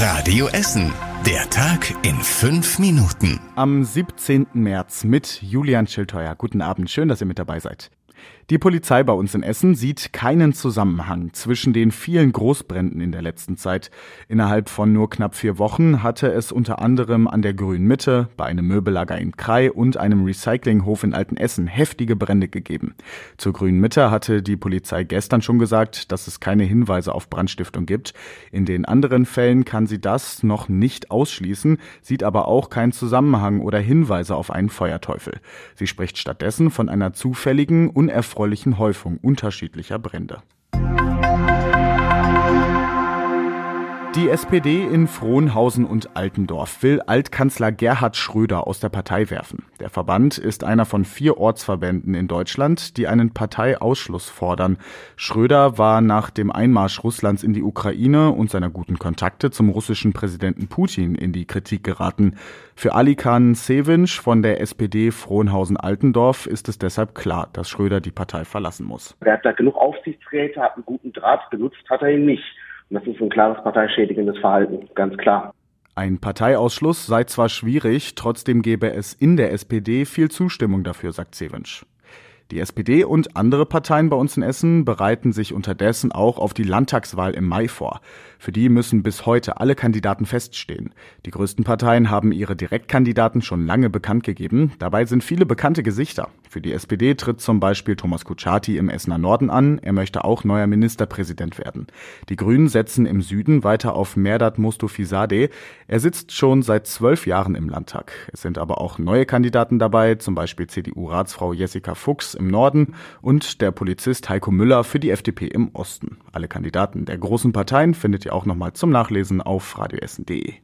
Radio Essen. Der Tag in fünf Minuten. Am 17. März mit Julian Schildheuer. Guten Abend, schön, dass ihr mit dabei seid. Die Polizei bei uns in Essen sieht keinen Zusammenhang zwischen den vielen Großbränden in der letzten Zeit. Innerhalb von nur knapp vier Wochen hatte es unter anderem an der Grünen Mitte, bei einem Möbellager in Krai und einem Recyclinghof in Altenessen heftige Brände gegeben. Zur Grünen Mitte hatte die Polizei gestern schon gesagt, dass es keine Hinweise auf Brandstiftung gibt. In den anderen Fällen kann sie das noch nicht ausschließen, sieht aber auch keinen Zusammenhang oder Hinweise auf einen Feuerteufel. Sie spricht stattdessen von einer zufälligen, unerfreulichen unerfreulichen Häufung unterschiedlicher Brände. Die SPD in Frohnhausen und Altendorf will Altkanzler Gerhard Schröder aus der Partei werfen. Der Verband ist einer von vier Ortsverbänden in Deutschland, die einen Parteiausschluss fordern. Schröder war nach dem Einmarsch Russlands in die Ukraine und seiner guten Kontakte zum russischen Präsidenten Putin in die Kritik geraten. Für Alikan Sevinch von der SPD Frohnhausen-Altendorf ist es deshalb klar, dass Schröder die Partei verlassen muss. Er hat da genug Aufsichtsräte, hat einen guten Draht, benutzt hat er ihn nicht. Und das ist ein klares parteischädigendes Verhalten, ganz klar. Ein Parteiausschluss sei zwar schwierig, trotzdem gäbe es in der SPD viel Zustimmung dafür, sagt Sevensch. Die SPD und andere Parteien bei uns in Essen bereiten sich unterdessen auch auf die Landtagswahl im Mai vor. Für die müssen bis heute alle Kandidaten feststehen. Die größten Parteien haben ihre Direktkandidaten schon lange bekannt gegeben. Dabei sind viele bekannte Gesichter. Für die SPD tritt zum Beispiel Thomas Kutschaty im Essener Norden an. Er möchte auch neuer Ministerpräsident werden. Die Grünen setzen im Süden weiter auf Merdat Mostofizadeh. Er sitzt schon seit zwölf Jahren im Landtag. Es sind aber auch neue Kandidaten dabei, zum Beispiel CDU-Ratsfrau Jessica Fuchs im Norden und der Polizist Heiko Müller für die FDP im Osten. Alle Kandidaten der großen Parteien findet ihr auch nochmal zum Nachlesen auf radioessen.de.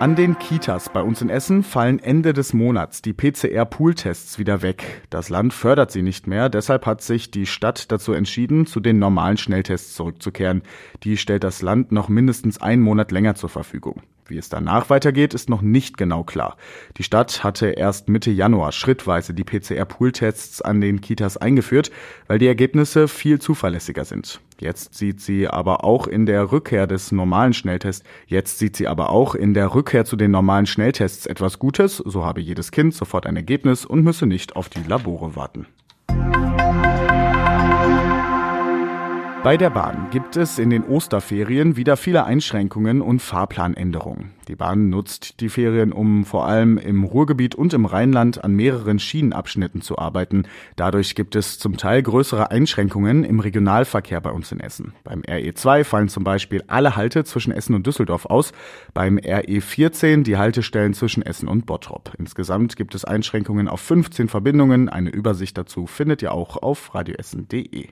An den Kitas bei uns in Essen fallen Ende des Monats die PCR-Pooltests wieder weg. Das Land fördert sie nicht mehr, deshalb hat sich die Stadt dazu entschieden, zu den normalen Schnelltests zurückzukehren. Die stellt das Land noch mindestens einen Monat länger zur Verfügung. Wie es danach weitergeht, ist noch nicht genau klar. Die Stadt hatte erst Mitte Januar schrittweise die PCR-Pool-Tests an den Kitas eingeführt, weil die Ergebnisse viel zuverlässiger sind. Jetzt sieht sie aber auch in der Rückkehr des normalen Schnelltests, jetzt sieht sie aber auch in der Rückkehr zu den normalen Schnelltests etwas Gutes, so habe jedes Kind sofort ein Ergebnis und müsse nicht auf die Labore warten. Bei der Bahn gibt es in den Osterferien wieder viele Einschränkungen und Fahrplanänderungen. Die Bahn nutzt die Ferien, um vor allem im Ruhrgebiet und im Rheinland an mehreren Schienenabschnitten zu arbeiten. Dadurch gibt es zum Teil größere Einschränkungen im Regionalverkehr bei uns in Essen. Beim RE2 fallen zum Beispiel alle Halte zwischen Essen und Düsseldorf aus, beim RE14 die Haltestellen zwischen Essen und Bottrop. Insgesamt gibt es Einschränkungen auf 15 Verbindungen. Eine Übersicht dazu findet ihr auch auf radioessen.de.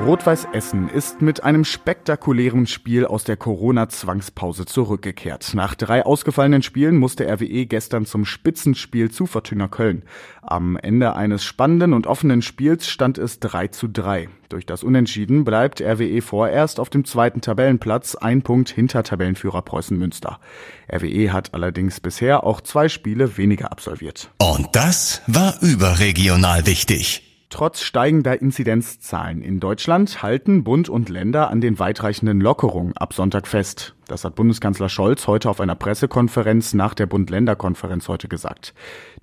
Rot-Weiß Essen ist mit einem spektakulären Spiel aus der Corona-Zwangspause zurückgekehrt. Nach drei ausgefallenen Spielen musste RWE gestern zum Spitzenspiel zu Fortuna Köln. Am Ende eines spannenden und offenen Spiels stand es 3 zu 3. Durch das Unentschieden bleibt RWE vorerst auf dem zweiten Tabellenplatz, ein Punkt hinter Tabellenführer Preußen Münster. RWE hat allerdings bisher auch zwei Spiele weniger absolviert. Und das war überregional wichtig. Trotz steigender Inzidenzzahlen in Deutschland halten Bund und Länder an den weitreichenden Lockerungen ab Sonntag fest. Das hat Bundeskanzler Scholz heute auf einer Pressekonferenz nach der Bund-Länder-Konferenz heute gesagt.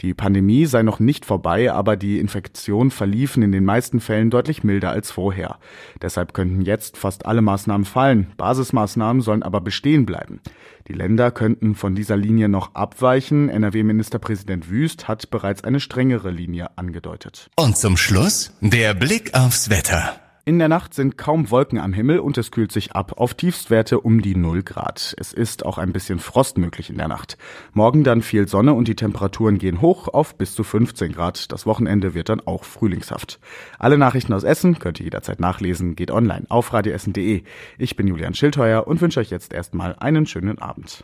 Die Pandemie sei noch nicht vorbei, aber die Infektionen verliefen in den meisten Fällen deutlich milder als vorher. Deshalb könnten jetzt fast alle Maßnahmen fallen. Basismaßnahmen sollen aber bestehen bleiben. Die Länder könnten von dieser Linie noch abweichen. NRW-Ministerpräsident Wüst hat bereits eine strengere Linie angedeutet. Und zum Schluss der Blick aufs Wetter. In der Nacht sind kaum Wolken am Himmel und es kühlt sich ab auf Tiefstwerte um die 0 Grad. Es ist auch ein bisschen Frost möglich in der Nacht. Morgen dann viel Sonne und die Temperaturen gehen hoch auf bis zu 15 Grad. Das Wochenende wird dann auch frühlingshaft. Alle Nachrichten aus Essen könnt ihr jederzeit nachlesen, geht online auf radioessen.de. Ich bin Julian Schildheuer und wünsche euch jetzt erstmal einen schönen Abend.